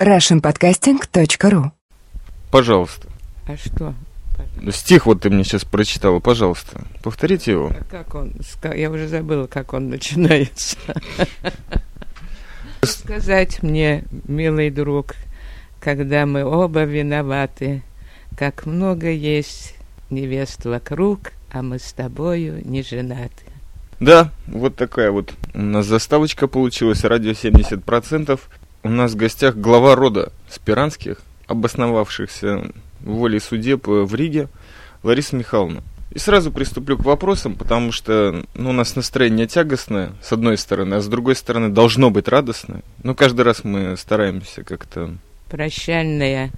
russianpodcasting.ru Пожалуйста. А что? Стих вот ты мне сейчас прочитала, пожалуйста. Повторите его. А как он? Я уже забыла, как он начинается. Сказать мне, милый друг, когда мы оба виноваты, как много есть невест вокруг, а мы с тобою не женаты. Да, вот такая вот у нас заставочка получилась, радио 70%. У нас в гостях глава рода Спиранских, обосновавшихся в воле судеб э, в Риге, Лариса Михайловна. И сразу приступлю к вопросам, потому что ну, у нас настроение тягостное, с одной стороны, а с другой стороны должно быть радостное. Но каждый раз мы стараемся как-то... Прощальное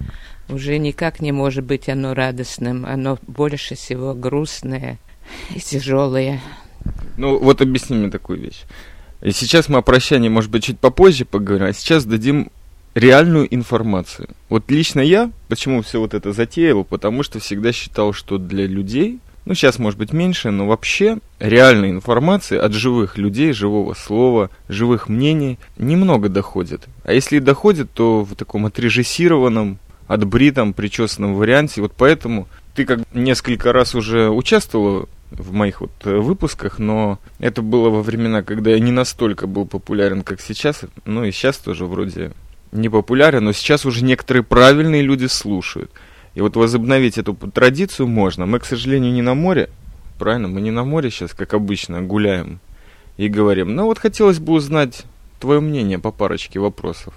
уже никак не может быть оно радостным, оно больше всего грустное и тяжелое. Ну, вот объясни мне такую вещь. И сейчас мы о прощании, может быть, чуть попозже поговорим, а сейчас дадим реальную информацию. Вот лично я, почему все вот это затеял, потому что всегда считал, что для людей, ну, сейчас, может быть, меньше, но вообще реальной информации от живых людей, живого слова, живых мнений немного доходит. А если и доходит, то в таком отрежиссированном, отбритом, причесанном варианте. Вот поэтому ты как несколько раз уже участвовала в моих вот э, выпусках, но это было во времена, когда я не настолько был популярен, как сейчас. Ну и сейчас тоже вроде не популярен, но сейчас уже некоторые правильные люди слушают. И вот возобновить эту традицию можно. Мы, к сожалению, не на море, правильно? Мы не на море сейчас, как обычно, гуляем и говорим. Но вот хотелось бы узнать твое мнение по парочке вопросов.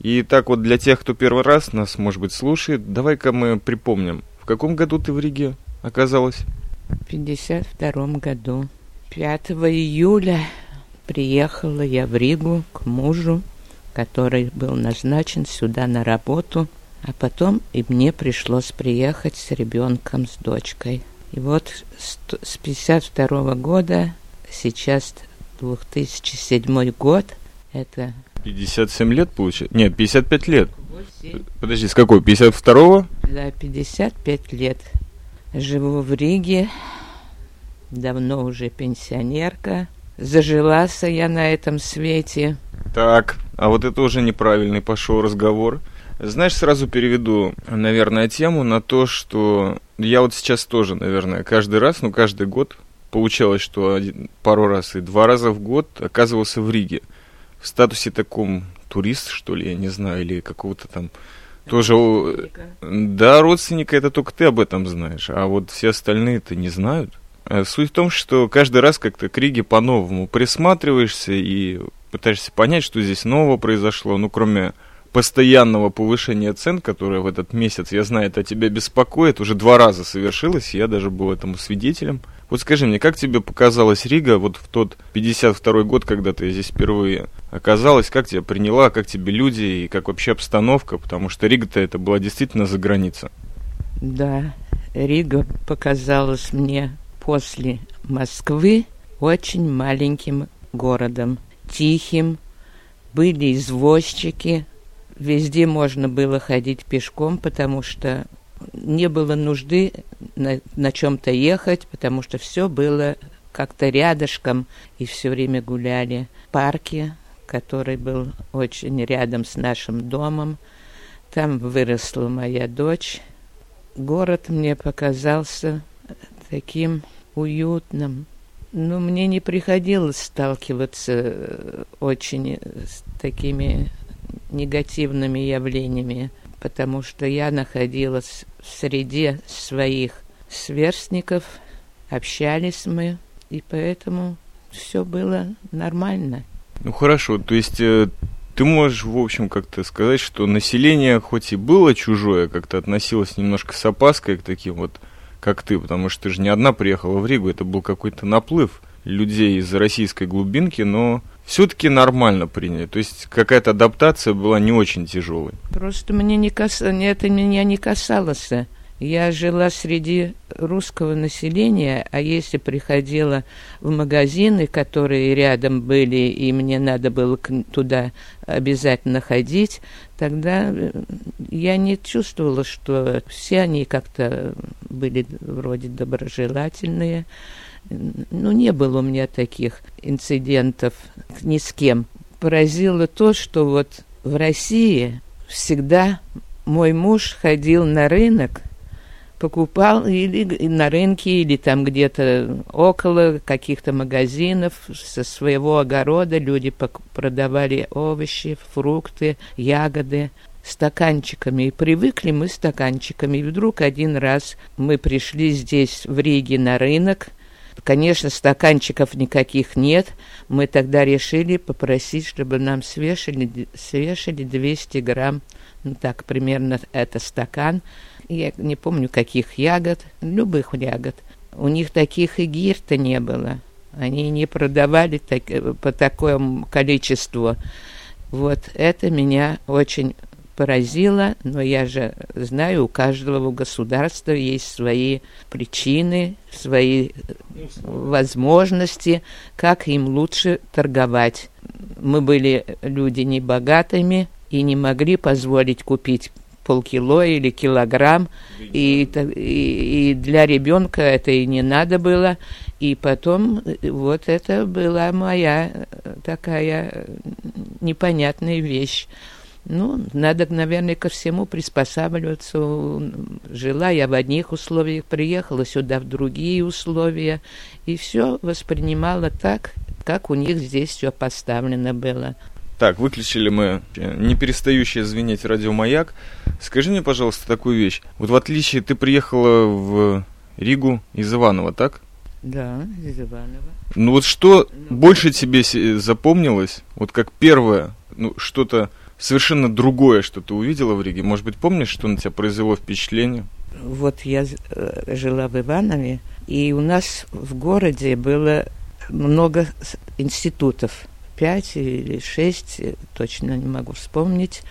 И так вот для тех, кто первый раз нас, может быть, слушает, давай-ка мы припомним, в каком году ты в Риге оказалась? В 52 году, 5 июля, приехала я в Ригу к мужу, который был назначен сюда на работу, а потом и мне пришлось приехать с ребенком, с дочкой. И вот с т- с 52 года, сейчас 2007 год, это 57 лет получается? Нет, 55 лет. Подожди, с какой? 52-го? Да, 55 лет. Живу в Риге, давно уже пенсионерка. Зажилась я на этом свете. Так, а вот это уже неправильный пошел разговор. Знаешь, сразу переведу, наверное, тему на то, что я вот сейчас тоже, наверное, каждый раз, ну, каждый год получалось, что один, пару раз и два раза в год оказывался в Риге. В статусе таком турист, что ли, я не знаю, или какого-то там тоже... Да, родственника, это только ты об этом знаешь, а вот все остальные-то не знают. Э, Суть в том, что каждый раз как-то к Риге по-новому присматриваешься и пытаешься понять, что здесь нового произошло, ну, кроме постоянного повышения цен, которое в этот месяц, я знаю, это тебя беспокоит, уже два раза совершилось, я даже был этому свидетелем. Вот скажи мне, как тебе показалась Рига вот в тот 52 год, когда ты здесь впервые оказалась, как тебя приняла, как тебе люди и как вообще обстановка, потому что Рига-то это была действительно за граница. Да, Рига показалась мне после Москвы очень маленьким городом, тихим. Были извозчики, везде можно было ходить пешком, потому что не было нужды на, на чем-то ехать, потому что все было как-то рядышком, и все время гуляли. В парке, который был очень рядом с нашим домом, там выросла моя дочь. Город мне показался таким уютным. Но мне не приходилось сталкиваться э, очень с такими негативными явлениями, потому что я находилась в среде своих сверстников, общались мы, и поэтому все было нормально. Ну хорошо, то есть э, ты можешь, в общем, как-то сказать, что население хоть и было чужое, как-то относилось немножко с опаской к таким вот, как ты, потому что ты же не одна приехала в Ригу, это был какой-то наплыв людей из российской глубинки, но все-таки нормально приняли. То есть какая-то адаптация была не очень тяжелой. Просто мне не кас... это меня не касалось. Я жила среди русского населения, а если приходила в магазины, которые рядом были, и мне надо было туда обязательно ходить, тогда э, я не чувствовала, что все они как-то были вроде доброжелательные. Ну, не было у меня таких инцидентов ни с кем. Поразило то, что вот в России всегда мой муж ходил на рынок, покупал или на рынке, или там где-то около каких-то магазинов со своего огорода люди продавали овощи, фрукты, ягоды стаканчиками. И привыкли мы стаканчиками. И вдруг один раз мы пришли здесь, в Риге, на рынок. Конечно, стаканчиков никаких нет. Мы тогда решили попросить, чтобы нам свешали, свешали 200 грамм, ну так, примерно это стакан. Я не помню, каких ягод, любых ягод. У них таких и гирта не было. Они не продавали так, по такому количеству. Вот это меня очень поразило, но я же знаю, у каждого государства есть свои причины, свои возможности, как им лучше торговать. Мы были люди небогатыми и не могли позволить купить полкило или килограмм, и, и, и для ребенка это и не надо было. И потом вот это была моя такая непонятная вещь. Ну, надо, наверное, ко всему приспосабливаться. Жила я в одних условиях, приехала сюда в другие условия, и все воспринимала так, как у них здесь все поставлено было. Так, выключили мы не перестающее звенеть радиомаяк. Скажи мне, пожалуйста, такую вещь. Вот в отличие, ты приехала в Ригу из Иванова, так? Да, из Иванова. Ну вот что ну, больше тебе запомнилось, вот как первое, ну что-то совершенно другое, что ты увидела в Риге. Может быть, помнишь, что на тебя произвело впечатление? Вот я э, жила в Иванове, и у нас в городе было много институтов. Пять или шесть, э, точно не могу вспомнить.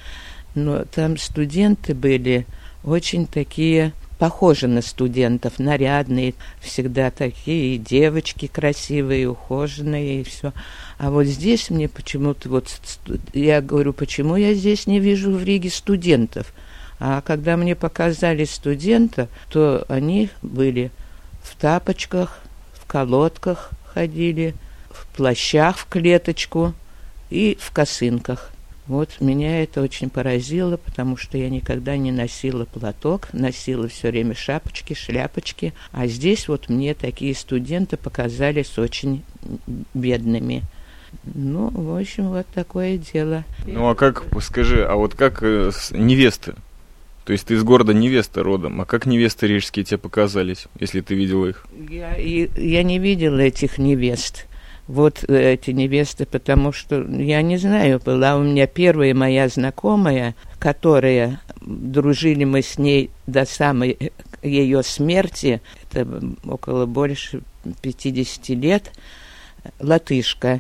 Но там студенты были очень такие похожи на студентов, нарядные, всегда такие, и девочки красивые, ухоженные, и все. А вот здесь мне почему-то, вот я говорю, почему я здесь не вижу в Риге студентов? А когда мне показали студента, то они были в тапочках, в колодках ходили, в плащах в клеточку и в косынках. Вот меня это очень поразило, потому что я никогда не носила платок, носила все время шапочки, шляпочки, а здесь вот мне такие студенты показались очень бедными. Ну, в общем, вот такое дело. Ну, а как, скажи, а вот как э, невесты? То есть ты из города невеста родом, а как невесты рижские тебе показались, если ты видела их? Я, я не видела этих невест вот э, эти невесты, потому что, я не знаю, была у меня первая моя знакомая, которая, дружили мы с ней до самой ее смерти, это около больше 50 лет, латышка.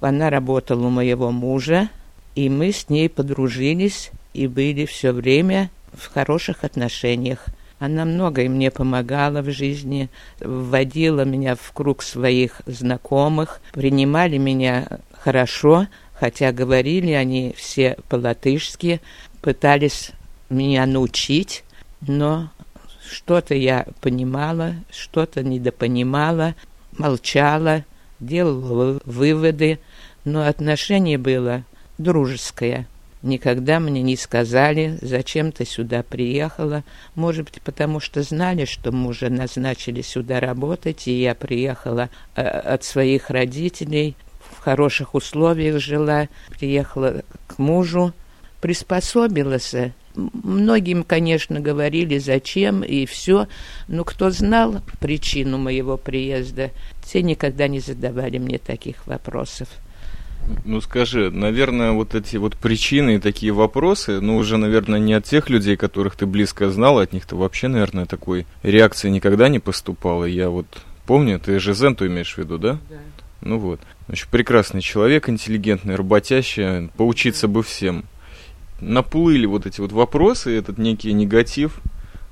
Она работала у моего мужа, и мы с ней подружились и были все время в хороших отношениях. Она многое мне помогала в жизни, вводила меня в круг своих знакомых, принимали меня хорошо, хотя говорили они все по-латышски, пытались меня научить, но что-то я понимала, что-то недопонимала, молчала, делала выводы, но отношение было дружеское. Никогда мне не сказали, зачем ты сюда приехала. Может быть, потому что знали, что мужа назначили сюда работать, и я приехала э, от своих родителей, в хороших условиях жила, приехала к мужу, приспособилась. Многим, конечно, говорили, зачем и все, но кто знал причину моего приезда, те никогда не задавали мне таких вопросов. Ну скажи, наверное, вот эти вот причины и такие вопросы, ну уже, наверное, не от тех людей, которых ты близко знал, от них-то вообще, наверное, такой реакции никогда не поступало. Я вот помню, ты же Зенту имеешь в виду, да? Да. Ну вот. Значит, прекрасный человек, интеллигентный, работящий, поучиться бы всем. Наплыли вот эти вот вопросы, этот некий негатив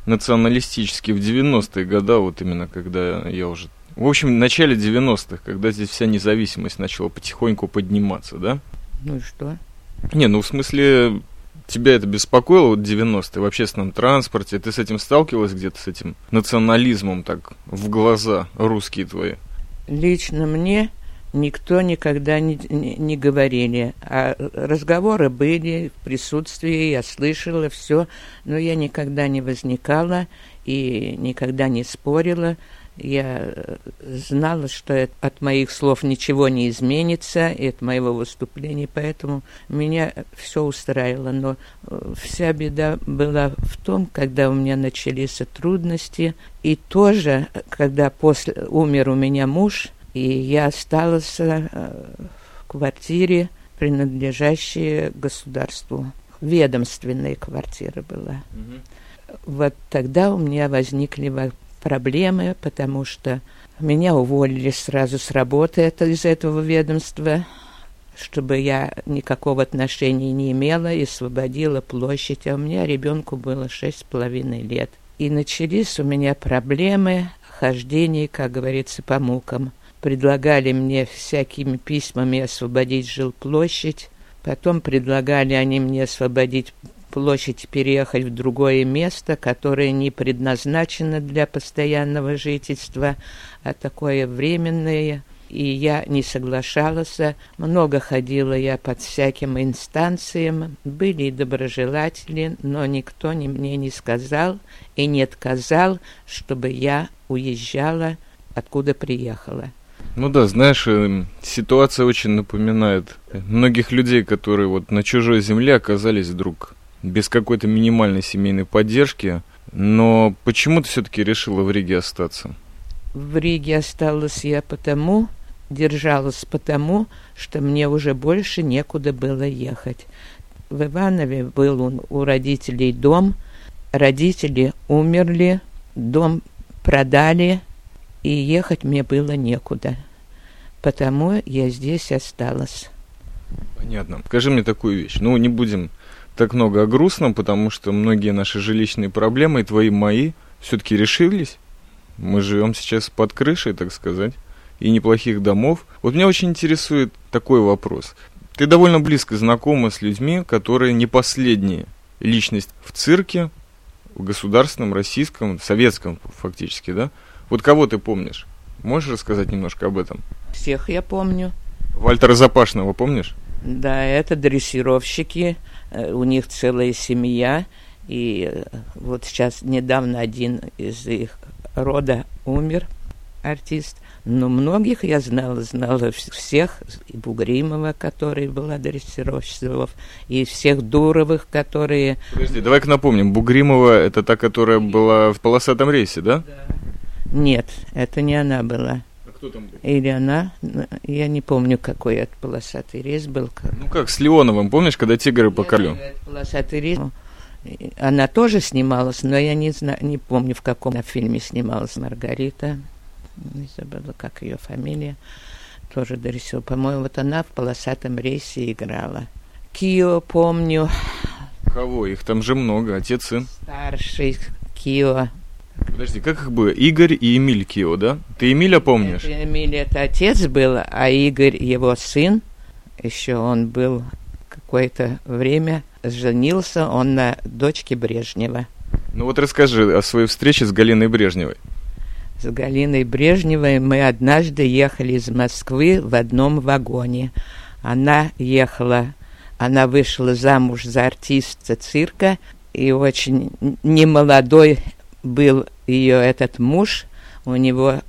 националистический в 90-е годы, вот именно когда я уже в общем, в начале 90-х, когда здесь вся независимость начала потихоньку подниматься, да? Ну и что? Не, ну в смысле, тебя это беспокоило, вот 90-е, в общественном транспорте, ты с этим сталкивалась где-то, с этим национализмом так в глаза русские твои? Лично мне никто никогда не, не, не говорили. А разговоры были в присутствии, я слышала все, но я никогда не возникала и никогда не спорила. Я знала, что от моих слов ничего не изменится, и от моего выступления, поэтому меня все устраивало. Но э, вся беда была в том, когда у меня начались трудности, и тоже, когда после умер у меня муж – и я осталась э, в квартире, принадлежащей государству. Ведомственная квартира была. Угу. Вот тогда у меня возникли проблемы, потому что меня уволили сразу с работы это, из этого ведомства, чтобы я никакого отношения не имела и освободила площадь. А у меня ребенку было шесть с половиной лет. И начались у меня проблемы хождения, как говорится, по мукам предлагали мне всякими письмами освободить жилплощадь, потом предлагали они мне освободить площадь переехать в другое место, которое не предназначено для постоянного жительства, а такое временное. И я не соглашалась. Много ходила я под всяким инстанциям. Были и доброжелатели, но никто ни мне не сказал и не отказал, чтобы я уезжала, откуда приехала. Ну да, знаешь, эм, ситуация очень напоминает многих людей, которые вот на чужой земле оказались вдруг без какой-то минимальной семейной поддержки. Но почему ты все-таки решила в Риге остаться? В Риге осталась я потому, держалась потому, что мне уже больше некуда было ехать. В Иванове был у родителей дом, родители умерли, дом продали – и ехать мне было некуда. Потому я здесь осталась. Понятно. Скажи мне такую вещь. Ну, не будем так много о грустном, потому что многие наши жилищные проблемы, и твои, мои, все-таки решились. Мы живем сейчас под крышей, так сказать, и неплохих домов. Вот меня очень интересует такой вопрос. Ты довольно близко знакома с людьми, которые не последние личность в цирке, в государственном, российском, советском фактически, да? Вот кого ты помнишь? Можешь рассказать немножко об этом? Всех я помню. Вальтера Запашного помнишь? Да, это дрессировщики, у них целая семья, и э, вот сейчас недавно один из их рода умер, артист. Но многих я знала, знала всех, и Бугримова, который была дрессировщиков, и всех Дуровых, которые... Подожди, давай-ка напомним, Бугримова это та, которая была в полосатом рейсе, да? Да. Нет, это не она была. Кто там был? Или она, я не помню, какой это полосатый рейс был. Ну как, с Леоновым, помнишь, когда тигры по колю? Полосатый рейс. Она тоже снималась, но я не знаю, не помню, в каком фильме снималась Маргарита. Не забыла, как ее фамилия. Тоже дорисила. По-моему, вот она в полосатом рейсе играла. Кио помню. Кого? Их там же много, отец, сын. Старший Кио Подожди, как их было? Игорь и Эмиль Кио, да? Ты Эмиля помнишь? Это Эмиль это отец был, а Игорь его сын. Еще он был какое-то время женился он на дочке Брежнева. Ну вот расскажи о своей встрече с Галиной Брежневой. С Галиной Брежневой мы однажды ехали из Москвы в одном вагоне. Она ехала, она вышла замуж за артиста цирка, и очень немолодой был ее этот муж, у него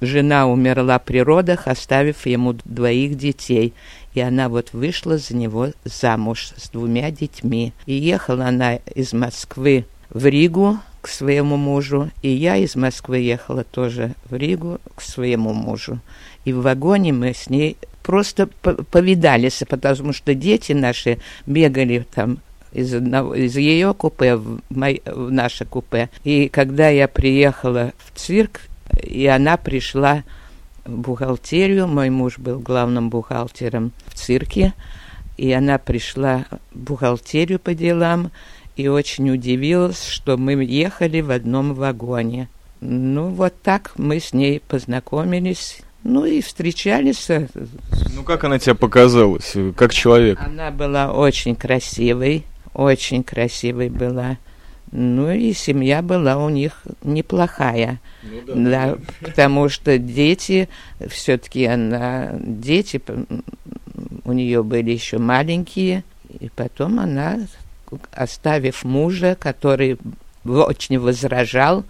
жена умерла при родах, оставив ему двоих детей. И она вот вышла за него замуж с двумя детьми. И ехала она из Москвы в Ригу к своему мужу, и я из Москвы ехала тоже в Ригу к своему мужу. И в вагоне мы с ней просто повидались, потому что дети наши бегали там из, одного, из ее купе в, мой, в наше купе. И когда я приехала в цирк, и она пришла в бухгалтерию, мой муж был главным бухгалтером в цирке, и она пришла в бухгалтерию по делам, и очень удивилась, что мы ехали в одном вагоне. Ну, вот так мы с ней познакомились. Ну и встречались. Ну, как она тебя показалась, как человек? Она была очень красивой, очень красивой была. Ну и семья была у них неплохая. Ну, да, Да, да. потому что дети, все-таки она, дети у нее были еще маленькие, и потом она, оставив мужа, который очень возражал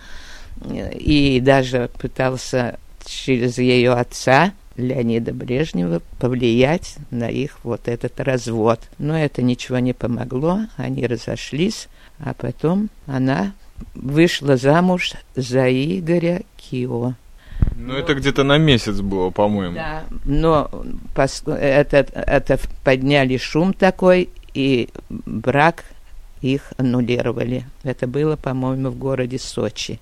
и даже пытался через ее отца Леонида Брежнева повлиять на их вот этот развод. Но это ничего не помогло, они разошлись, а потом она вышла замуж за Игоря Кио. Ну, это где-то на месяц было, по-моему. Да, но пос- это, это подняли шум такой, и брак их аннулировали. Это было, по-моему, в городе Сочи.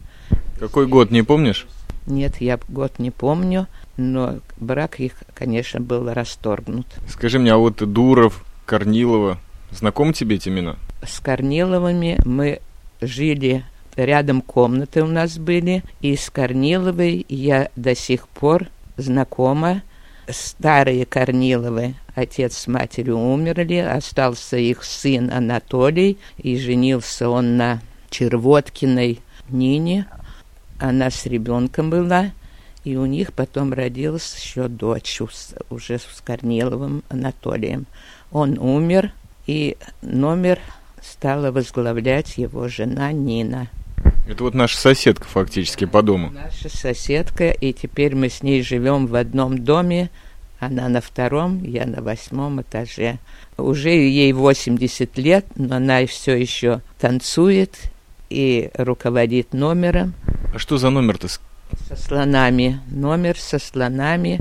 Какой год, не помнишь? Нет, я год не помню, но брак их, конечно, был расторгнут. Скажи мне, а вот Дуров, Корнилова, знакомы тебе эти имена? С Корниловыми мы жили рядом комнаты у нас были, и с Корниловой я до сих пор знакома. Старые Корниловы, отец с матерью умерли, остался их сын Анатолий, и женился он на Червоткиной Нине. Она с ребенком была, и у них потом родилась еще дочь уже с Корниловым Анатолием. Он умер, и номер стала возглавлять его жена Нина. Это вот наша соседка фактически по дому. Наша соседка, и теперь мы с ней живем в одном доме. Она на втором, я на восьмом этаже. Уже ей 80 лет, но она все еще танцует и руководит номером А что за номер-то? Со слонами. Номер со слонами.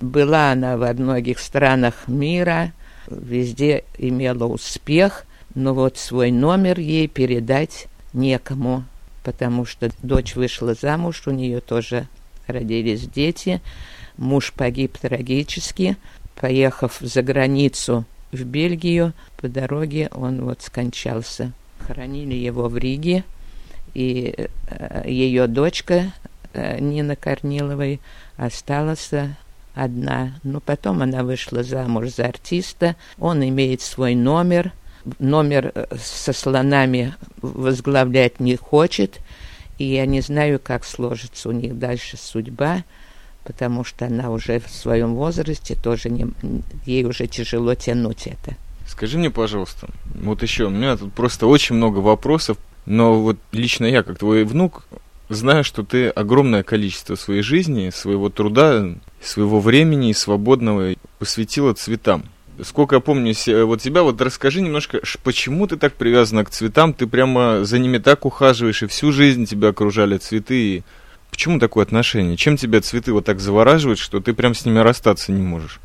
Была она во многих странах мира, везде имела успех, но вот свой номер ей передать некому, потому что дочь вышла замуж, у нее тоже родились дети, муж погиб трагически, поехав за границу в Бельгию, по дороге он вот скончался. Хоронили его в Риге, и э, ее дочка Нина Корниловой осталась одна. Но потом она вышла замуж за артиста. Он имеет свой номер. Номер э, со слонами возглавлять не хочет. И я не знаю, как сложится у них дальше судьба, потому что она уже в своем возрасте тоже не, ей уже тяжело тянуть это. Скажи мне, пожалуйста, вот еще, у меня тут просто очень много вопросов, но вот лично я, как твой внук, знаю, что ты огромное количество своей жизни, своего труда, своего времени и свободного посвятила цветам. Сколько я помню вот тебя, вот расскажи немножко, почему ты так привязана к цветам, ты прямо за ними так ухаживаешь, и всю жизнь тебя окружали цветы, и почему такое отношение? Чем тебя цветы вот так завораживают, что ты прям с ними расстаться не можешь?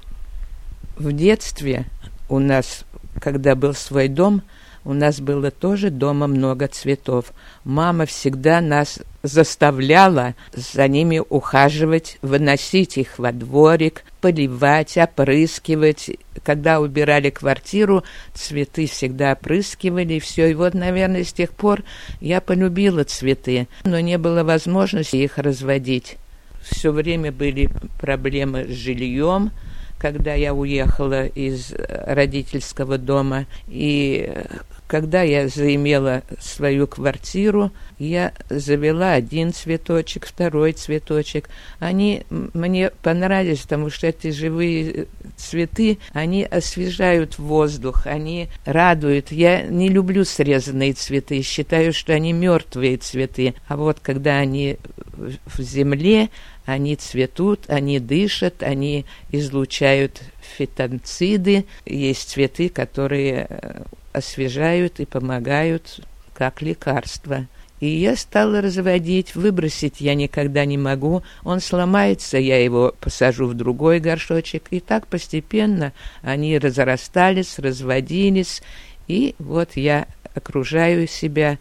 В детстве у нас, когда был свой дом, у нас было тоже дома много цветов. Мама всегда нас заставляла за ними ухаживать, выносить их во дворик, поливать, опрыскивать. Когда убирали квартиру, цветы всегда опрыскивали, и все. И вот, наверное, с тех пор я полюбила цветы, но не было возможности их разводить. Все время были проблемы с жильем, когда я уехала из э, родительского дома. И э, когда я заимела свою квартиру, я завела один цветочек, второй цветочек. Они мне понравились, потому что эти живые э, цветы, они освежают воздух, они радуют. Я не люблю срезанные цветы, считаю, что они мертвые цветы. А вот когда они в земле, они цветут, они дышат, они излучают фитонциды. Есть цветы, которые э, освежают и помогают как лекарство. И я стала разводить, выбросить я никогда не могу. Он сломается, я его посажу в другой горшочек. И так постепенно они разрастались, разводились. И вот я окружаю себя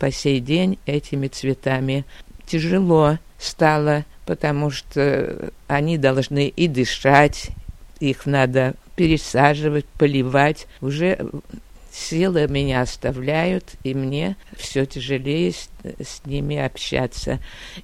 по сей день этими цветами. Тяжело стало, потому что они должны и дышать, их надо пересаживать, поливать. Уже силы меня оставляют, и мне все тяжелее с, с ними общаться.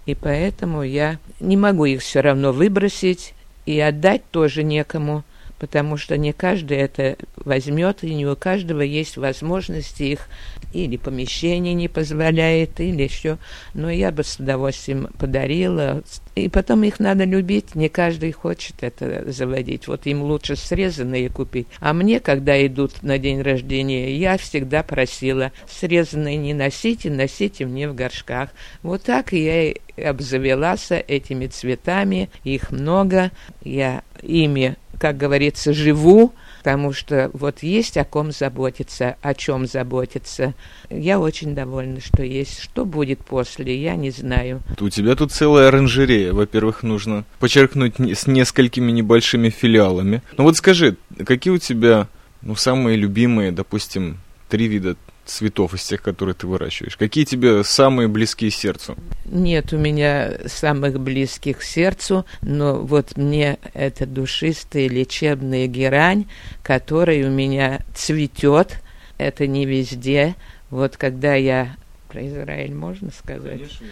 И поэтому я не могу их все равно выбросить и отдать тоже некому, потому что не каждый это возьмет, и не у каждого есть возможности их или помещение не позволяет, или еще. Но я бы с удовольствием подарила. И потом их надо любить, не каждый хочет это заводить. Вот им лучше срезанные купить. А мне, когда идут на день рождения, я всегда просила срезанные не носите, носите мне в горшках. Вот так я и обзавелась этими цветами, их много. Я ими, как говорится, живу, потому что вот есть о ком заботиться, о чем заботиться. Я очень довольна, что есть. Что будет после, я не знаю. У тебя тут целая оранжерея. Во-первых, нужно подчеркнуть с несколькими небольшими филиалами. Ну вот скажи, какие у тебя ну, самые любимые, допустим, три вида цветов из тех, которые ты выращиваешь? Какие тебе самые близкие сердцу? Нет у меня самых близких сердцу, но вот мне это душистая лечебная герань, которая у меня цветет. Это не везде. Вот когда я... Про Израиль можно сказать? Конечно.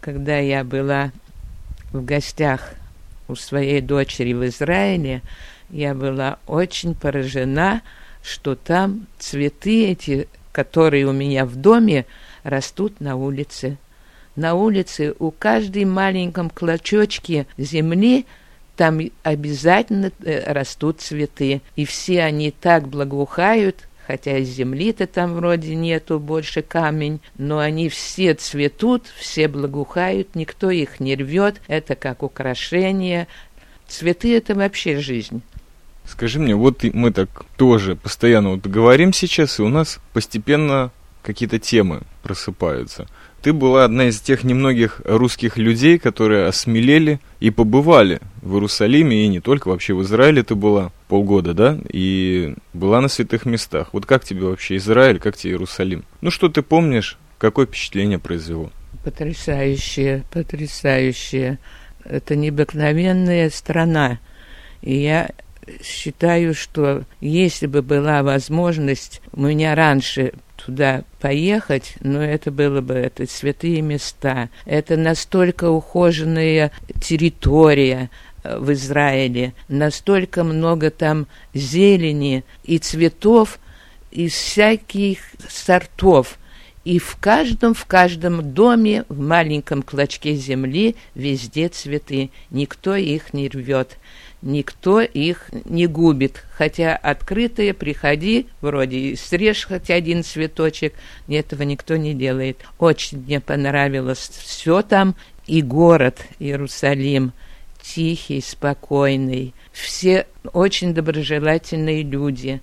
Когда я была в гостях у своей дочери в Израиле, я была очень поражена, что там цветы эти которые у меня в доме, растут на улице. На улице у каждой маленьком клочочке земли там обязательно э, растут цветы. И все они так благоухают, хотя земли-то там вроде нету, больше камень, но они все цветут, все благоухают, никто их не рвет, это как украшение. Цветы — это вообще жизнь. Скажи мне, вот мы так тоже постоянно вот говорим сейчас, и у нас постепенно какие-то темы просыпаются. Ты была одна из тех немногих русских людей, которые осмелели и побывали в Иерусалиме, и не только, вообще в Израиле ты была полгода, да, и была на святых местах. Вот как тебе вообще Израиль, как тебе Иерусалим? Ну, что ты помнишь, какое впечатление произвело? Потрясающее, потрясающее. Это необыкновенная страна. И я считаю, что если бы была возможность у меня раньше туда поехать, но это было бы это святые места. Это настолько ухоженная территория э, в Израиле, настолько много там зелени и цветов из всяких сортов. И в каждом, в каждом доме, в маленьком клочке земли везде цветы. Никто их не рвет никто их не губит. Хотя открытые, приходи, вроде срежь хоть один цветочек, этого никто не делает. Очень мне понравилось все там, и город Иерусалим, тихий, спокойный. Все очень доброжелательные люди,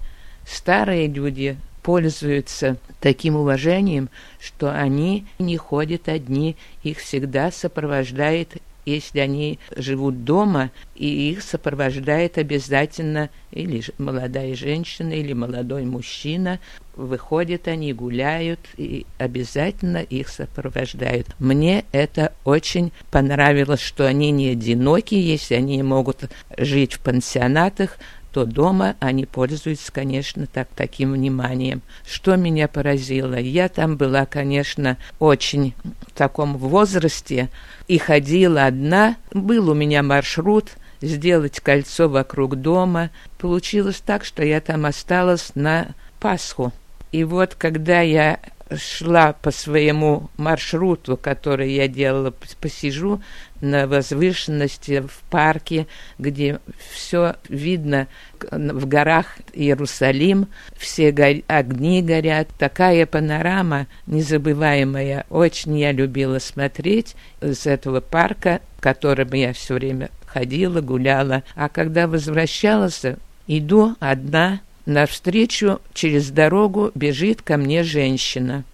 старые люди пользуются таким уважением, что они не ходят одни, их всегда сопровождает если они живут дома, и их сопровождает обязательно или молодая женщина, или молодой мужчина, выходят они, гуляют, и обязательно их сопровождают. Мне это очень понравилось, что они не одиноки, если они могут жить в пансионатах, то дома они пользуются, конечно, так, таким вниманием. Что меня поразило? Я там была, конечно, очень в таком возрасте и ходила одна. Был у меня маршрут сделать кольцо вокруг дома. Получилось так, что я там осталась на Пасху. И вот, когда я шла по своему маршруту, который я делала, посижу на возвышенности в парке, где все видно в горах Иерусалим, все го огни горят. Такая панорама незабываемая. Очень я любила смотреть из этого парка, в котором я все время ходила, гуляла. А когда возвращалась, иду одна Навстречу через дорогу бежит ко мне женщина.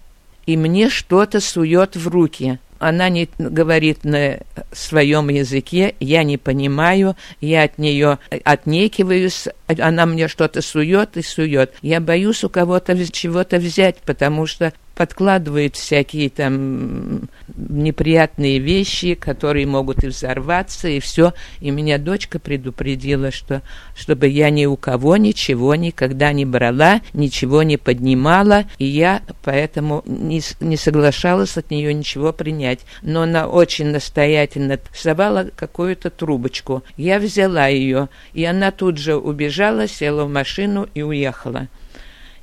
И мне что-то сует в руки. Она не говорит на своем языке, я не понимаю, я от нее отнекиваюсь, она мне что-то сует и сует. Я боюсь у кого-то чего-то взять, потому что подкладывают всякие там неприятные вещи, которые могут и взорваться, и все. И меня дочка предупредила, что чтобы я ни у кого ничего никогда не брала, ничего не поднимала, и я поэтому не, не соглашалась от нее ничего принять. Но она очень настоятельно совала какую-то трубочку. Я взяла ее, и она тут же убежала, села в машину и уехала.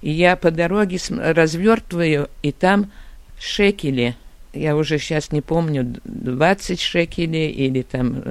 И я по дороге развертываю, и там шекели. Я уже сейчас не помню, 20 шекелей или там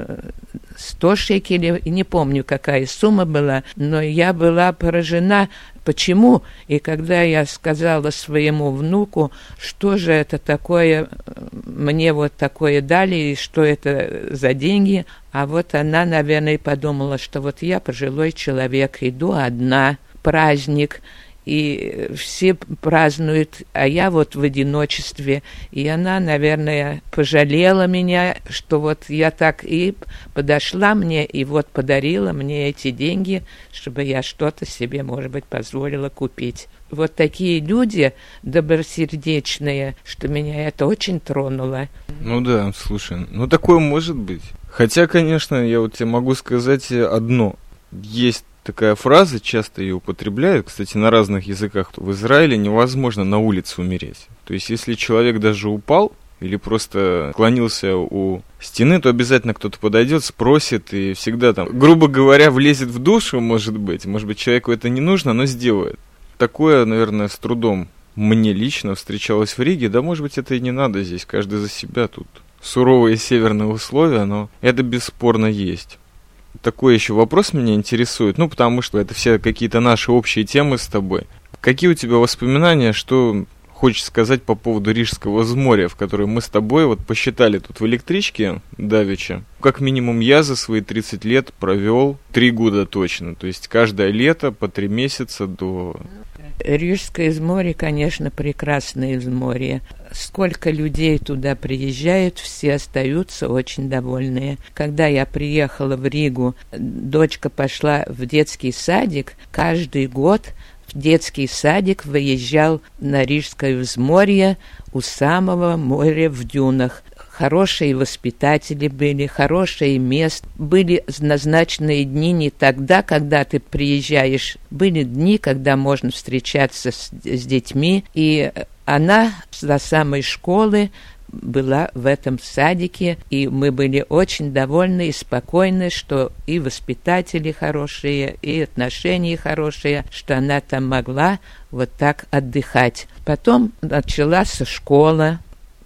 100 э, шекелей, не помню, какая сумма была, но я была поражена, почему. И когда я сказала своему внуку, что же это такое, мне вот такое дали, и что это за деньги, а вот она, наверное, подумала, что вот я пожилой человек, иду одна, праздник – и все празднуют, а я вот в одиночестве. И она, наверное, пожалела меня, что вот я так и подошла мне, и вот подарила мне эти деньги, чтобы я что-то себе, может быть, позволила купить. Вот такие люди добросердечные, что меня это очень тронуло. Ну да, слушай, ну такое может быть. Хотя, конечно, я вот тебе могу сказать одно. Есть такая фраза, часто ее употребляют, кстати, на разных языках. В Израиле невозможно на улице умереть. То есть, если человек даже упал, или просто клонился у стены, то обязательно кто-то подойдет, спросит и всегда там, грубо говоря, влезет в душу, может быть. Может быть, человеку это не нужно, но сделает. Такое, наверное, с трудом мне лично встречалось в Риге. Да, может быть, это и не надо здесь, каждый за себя тут. Суровые северные условия, но это бесспорно есть такой еще вопрос меня интересует, ну, потому что это все какие-то наши общие темы с тобой. Какие у тебя воспоминания, что хочешь сказать по поводу Рижского взморья, в которое мы с тобой вот посчитали тут в электричке Давича. Как минимум я за свои 30 лет провел 3 года точно. То есть каждое лето по 3 месяца до Рижское изморье, конечно, прекрасное изморье. Сколько людей туда приезжают, все остаются очень довольные. Когда я приехала в Ригу, дочка пошла в детский садик, каждый год в детский садик выезжал на Рижское взморье у самого моря в дюнах хорошие воспитатели были, хорошее место. Были назначенные дни не тогда, когда ты приезжаешь. Были дни, когда можно встречаться с, с детьми. И она до самой школы была в этом садике, и мы были очень довольны и спокойны, что и воспитатели хорошие, и отношения хорошие, что она там могла вот так отдыхать. Потом началась школа,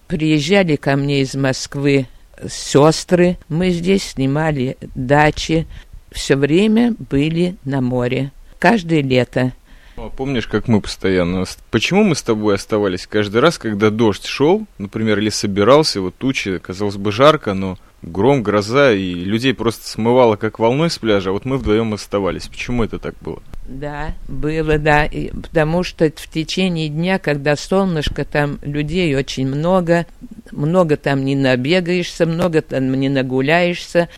Приезжали ко мне из Москвы сестры, мы здесь снимали дачи, все время были на море, каждое лето. А помнишь, как мы постоянно... Почему мы с тобой оставались каждый раз, когда дождь шел, например, или собирался, вот тучи, казалось бы, жарко, но гром, гроза, и людей просто смывало как волной с пляжа, а вот мы вдвоем оставались. Почему это так было? Да, было, да, и, потому что в течение дня, когда солнышко, там людей очень много, много там не набегаешься, много там не нагуляешься.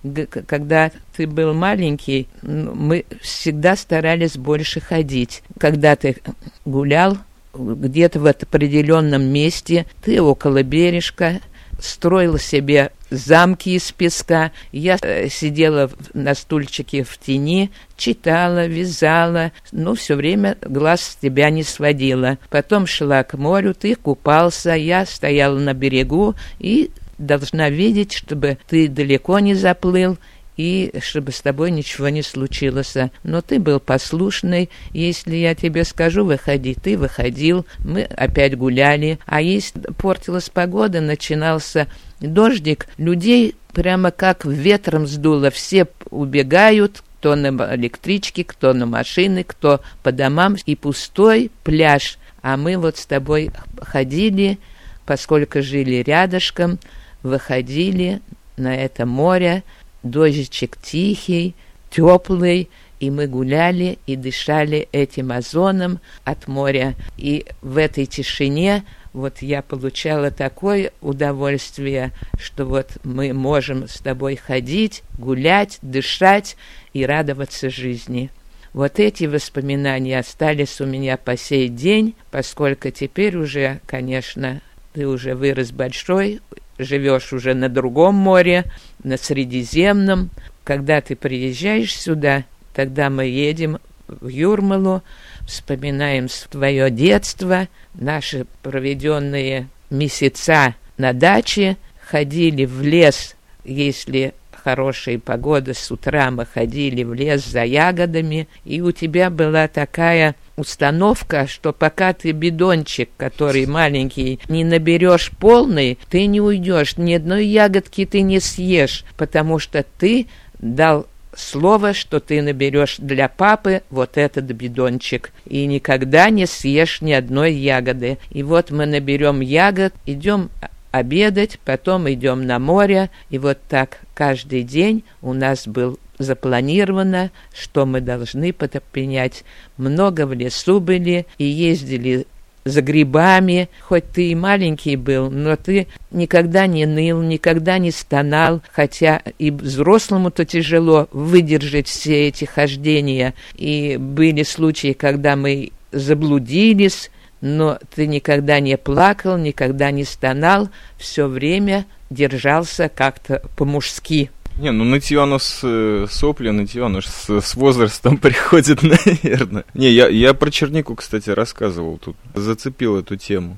Когда ты был маленький, мы всегда старались больше ходить. Когда ты гулял, где-то в определенном месте, ты около бережка, строил себе замки из песка. Я э, сидела на стульчике в тени, читала, вязала, но все время глаз с тебя не сводила. Потом шла к морю, ты купался, я стояла на берегу и должна видеть, чтобы ты далеко не заплыл, и чтобы с тобой ничего не случилось. Но ты был послушный, если я тебе скажу, выходи, ты выходил, мы опять гуляли, а если портилась погода, начинался дождик, людей прямо как ветром сдуло, все убегают, кто на электричке, кто на машины, кто по домам, и пустой пляж. А мы вот с тобой ходили, поскольку жили рядышком, выходили на это море, дождичек тихий, теплый, и мы гуляли и дышали этим озоном от моря. И в этой тишине вот я получала такое удовольствие, что вот мы можем с тобой ходить, гулять, дышать и радоваться жизни. Вот эти воспоминания остались у меня по сей день, поскольку теперь уже, конечно, ты уже вырос большой, живешь уже на другом море, на Средиземном. Когда ты приезжаешь сюда, тогда мы едем в Юрмалу, вспоминаем твое детство, наши проведенные месяца на даче, ходили в лес, если хорошая погода, с утра мы ходили в лес за ягодами, и у тебя была такая установка, что пока ты бидончик, который маленький, не наберешь полный, ты не уйдешь, ни одной ягодки ты не съешь, потому что ты дал слово, что ты наберешь для папы вот этот бидончик, и никогда не съешь ни одной ягоды. И вот мы наберем ягод, идем обедать, потом идем на море, и вот так каждый день у нас был запланировано, что мы должны предпринять. Много в лесу были и ездили за грибами, хоть ты и маленький был, но ты никогда не ныл, никогда не стонал, хотя и взрослому-то тяжело выдержать все эти хождения. И были случаи, когда мы заблудились, но ты никогда не плакал, никогда не стонал, все время держался как-то по-мужски. Не, ну нытье оно с э, сопли, нытье оно с, с возрастом приходит, наверное. Не, я, я про чернику, кстати, рассказывал тут, зацепил эту тему.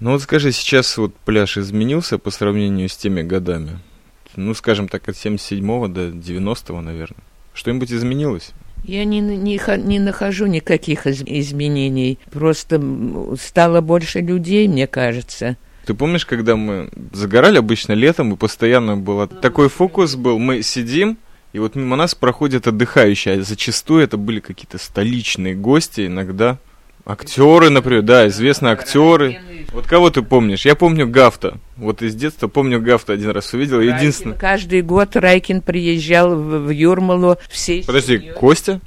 Ну вот скажи, сейчас вот пляж изменился по сравнению с теми годами? Ну, скажем так, от 77 до 90 наверное. Что-нибудь изменилось? Я не, не, не нахожу никаких изменений. Просто стало больше людей, мне кажется. Ты помнишь, когда мы загорали обычно летом, и постоянно был такой фокус был, мы сидим, и вот мимо нас проходят отдыхающие, а зачастую это были какие-то столичные гости, иногда актеры, например, да, известные актеры. Вот кого ты помнишь? Я помню Гафта. Вот из детства помню Гафта один раз увидел. Единственное. Каждый год Райкин приезжал в, в Юрмалу. Все Подожди, семьей. Костя?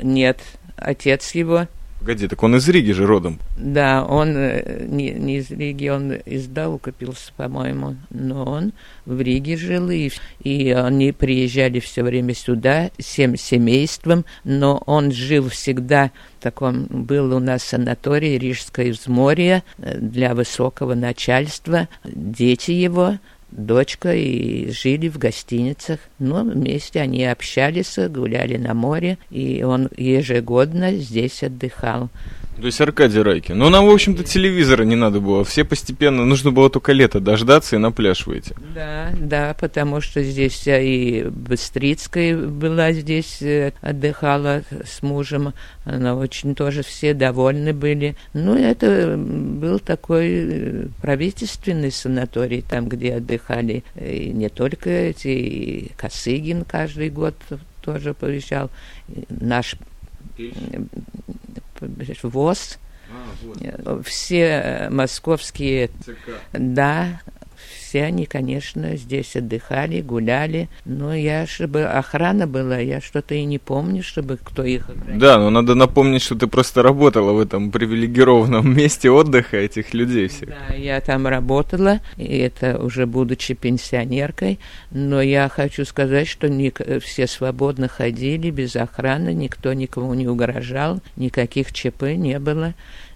Нет, отец его. Погоди, так он из Риги же родом. Да, он э, не, не из Риги, он из Даукопилса, по-моему, но он в Риге жил, и, и они приезжали все время сюда, всем семейством, но он жил всегда в таком, был у нас санаторий Рижское взморье э, для высокого начальства, дети его, дочка и жили в гостиницах. Но вместе они общались, гуляли на море, и он ежегодно здесь отдыхал. То есть Аркадий Райкин. Но нам, в общем-то, телевизора не надо было. Все постепенно, нужно было только лето дождаться и на пляж выйти. Да, да, потому что здесь и Быстрицкая была здесь, э, отдыхала с мужем. Она очень тоже все довольны были. Ну, это был такой э, правительственный санаторий, там, где отдыхали и не только эти, и Косыгин каждый год тоже приезжал. Наш ВОЗ, а, вот. все московские, ЦК. да, все они, конечно, здесь отдыхали, гуляли. Но я, чтобы охрана была, я что-то и не помню, чтобы кто их охранял. Да, но надо напомнить, что ты просто работала в этом привилегированном месте отдыха этих людей всех. Да, я там работала, и это уже будучи пенсионеркой. Но я хочу сказать, что не, все свободно ходили, без охраны, никто никому не угрожал, никаких ЧП не было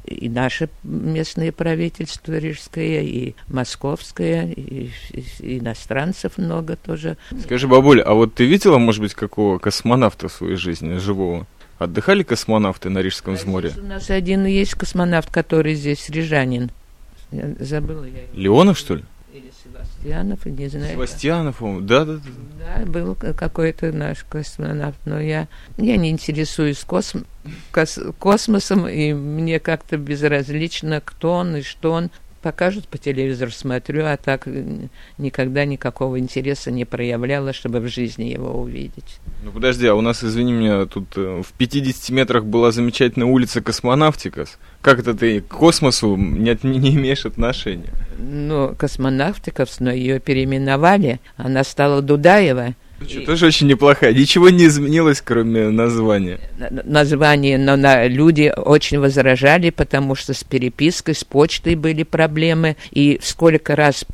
и наше местное правительство рижское, и московское, и, и иностранцев много тоже. Скажи, бабуля, а вот ты видела, может быть, какого космонавта в своей жизни, живого? Отдыхали космонавты на Рижском а море? У нас один есть космонавт, который здесь рижанин. Я забыла я. Леонов, что ли? Севастьянов, не знаю. Севастьянов, да, да, да. Да, был какой-то наш космонавт, но я, я не интересуюсь косм, кос, космосом, и мне как-то безразлично, кто он и что он покажут по телевизору, смотрю, а так никогда никакого интереса не проявляла, чтобы в жизни его увидеть. Ну подожди, а у нас, извини меня, тут э, в 50 метрах была замечательная улица Космонавтикас. Как это ты к космосу не, не имеешь отношения? Ну, Космонавтикас, но ее переименовали, она стала Дудаева. Что, и... тоже очень неплохая. Ничего не изменилось, кроме названия. Название, но на, люди очень возражали, потому что с перепиской, с почтой были проблемы. И сколько раз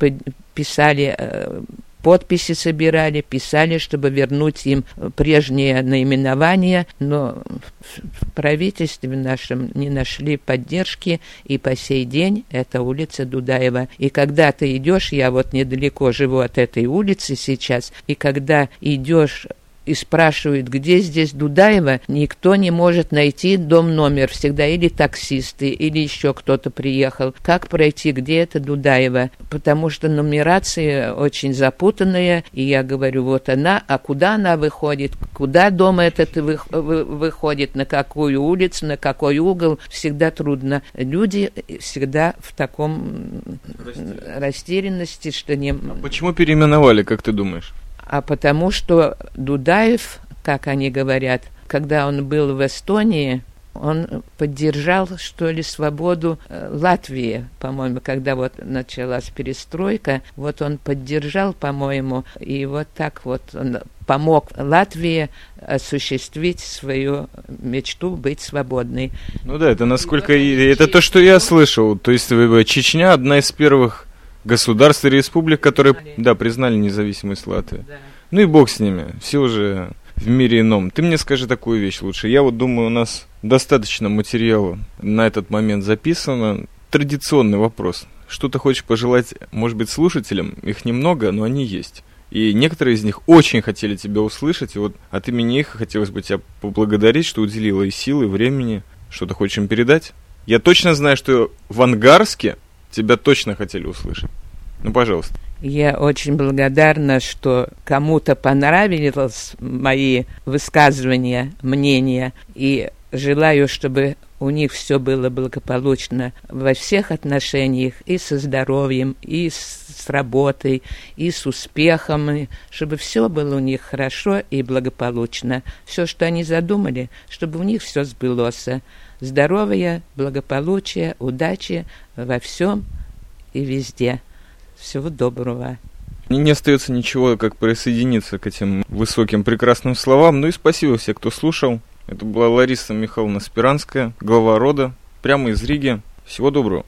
писали э, подписи собирали, писали, чтобы вернуть им прежнее наименование, но в правительстве нашем не нашли поддержки, и по сей день это улица Дудаева. И когда ты идешь, я вот недалеко живу от этой улицы сейчас, и когда идешь и спрашивают, где здесь Дудаева, никто не может найти дом-номер всегда, или таксисты, или еще кто-то приехал. Как пройти, где это Дудаева? Потому что нумерация очень запутанная, и я говорю, вот она, а куда она выходит, куда дом этот выходит, на какую улицу, на какой угол, всегда трудно. Люди всегда в таком растерянности, что не... А почему переименовали, как ты думаешь? А потому что Дудаев, как они говорят, когда он был в Эстонии, он поддержал, что ли, свободу э, Латвии, по-моему, когда вот началась перестройка, вот он поддержал, по-моему, и вот так вот он помог Латвии осуществить свою мечту быть свободной. Ну да, это насколько... И это то, что я слышал. То есть Чечня одна из первых государств и республик, которые, да, признали независимость Латвии. Ну и бог с ними, все уже в мире ином. Ты мне скажи такую вещь лучше. Я вот думаю, у нас достаточно материала на этот момент записано. Традиционный вопрос. Что ты хочешь пожелать, может быть, слушателям? Их немного, но они есть. И некоторые из них очень хотели тебя услышать, и вот от имени их хотелось бы тебя поблагодарить, что уделила и силы, и времени. Что ты хочешь им передать? Я точно знаю, что в Ангарске тебя точно хотели услышать. Ну, пожалуйста. Я очень благодарна, что кому-то понравились мои высказывания, мнения, и желаю, чтобы у них все было благополучно во всех отношениях, и со здоровьем, и с работой, и с успехом, чтобы все было у них хорошо и благополучно. Все, что они задумали, чтобы у них все сбылось. Здоровья, благополучия, удачи во всем и везде. Всего доброго. Мне не остается ничего, как присоединиться к этим высоким прекрасным словам. Ну и спасибо всем, кто слушал. Это была Лариса Михайловна Спиранская, глава рода, прямо из Риги. Всего доброго.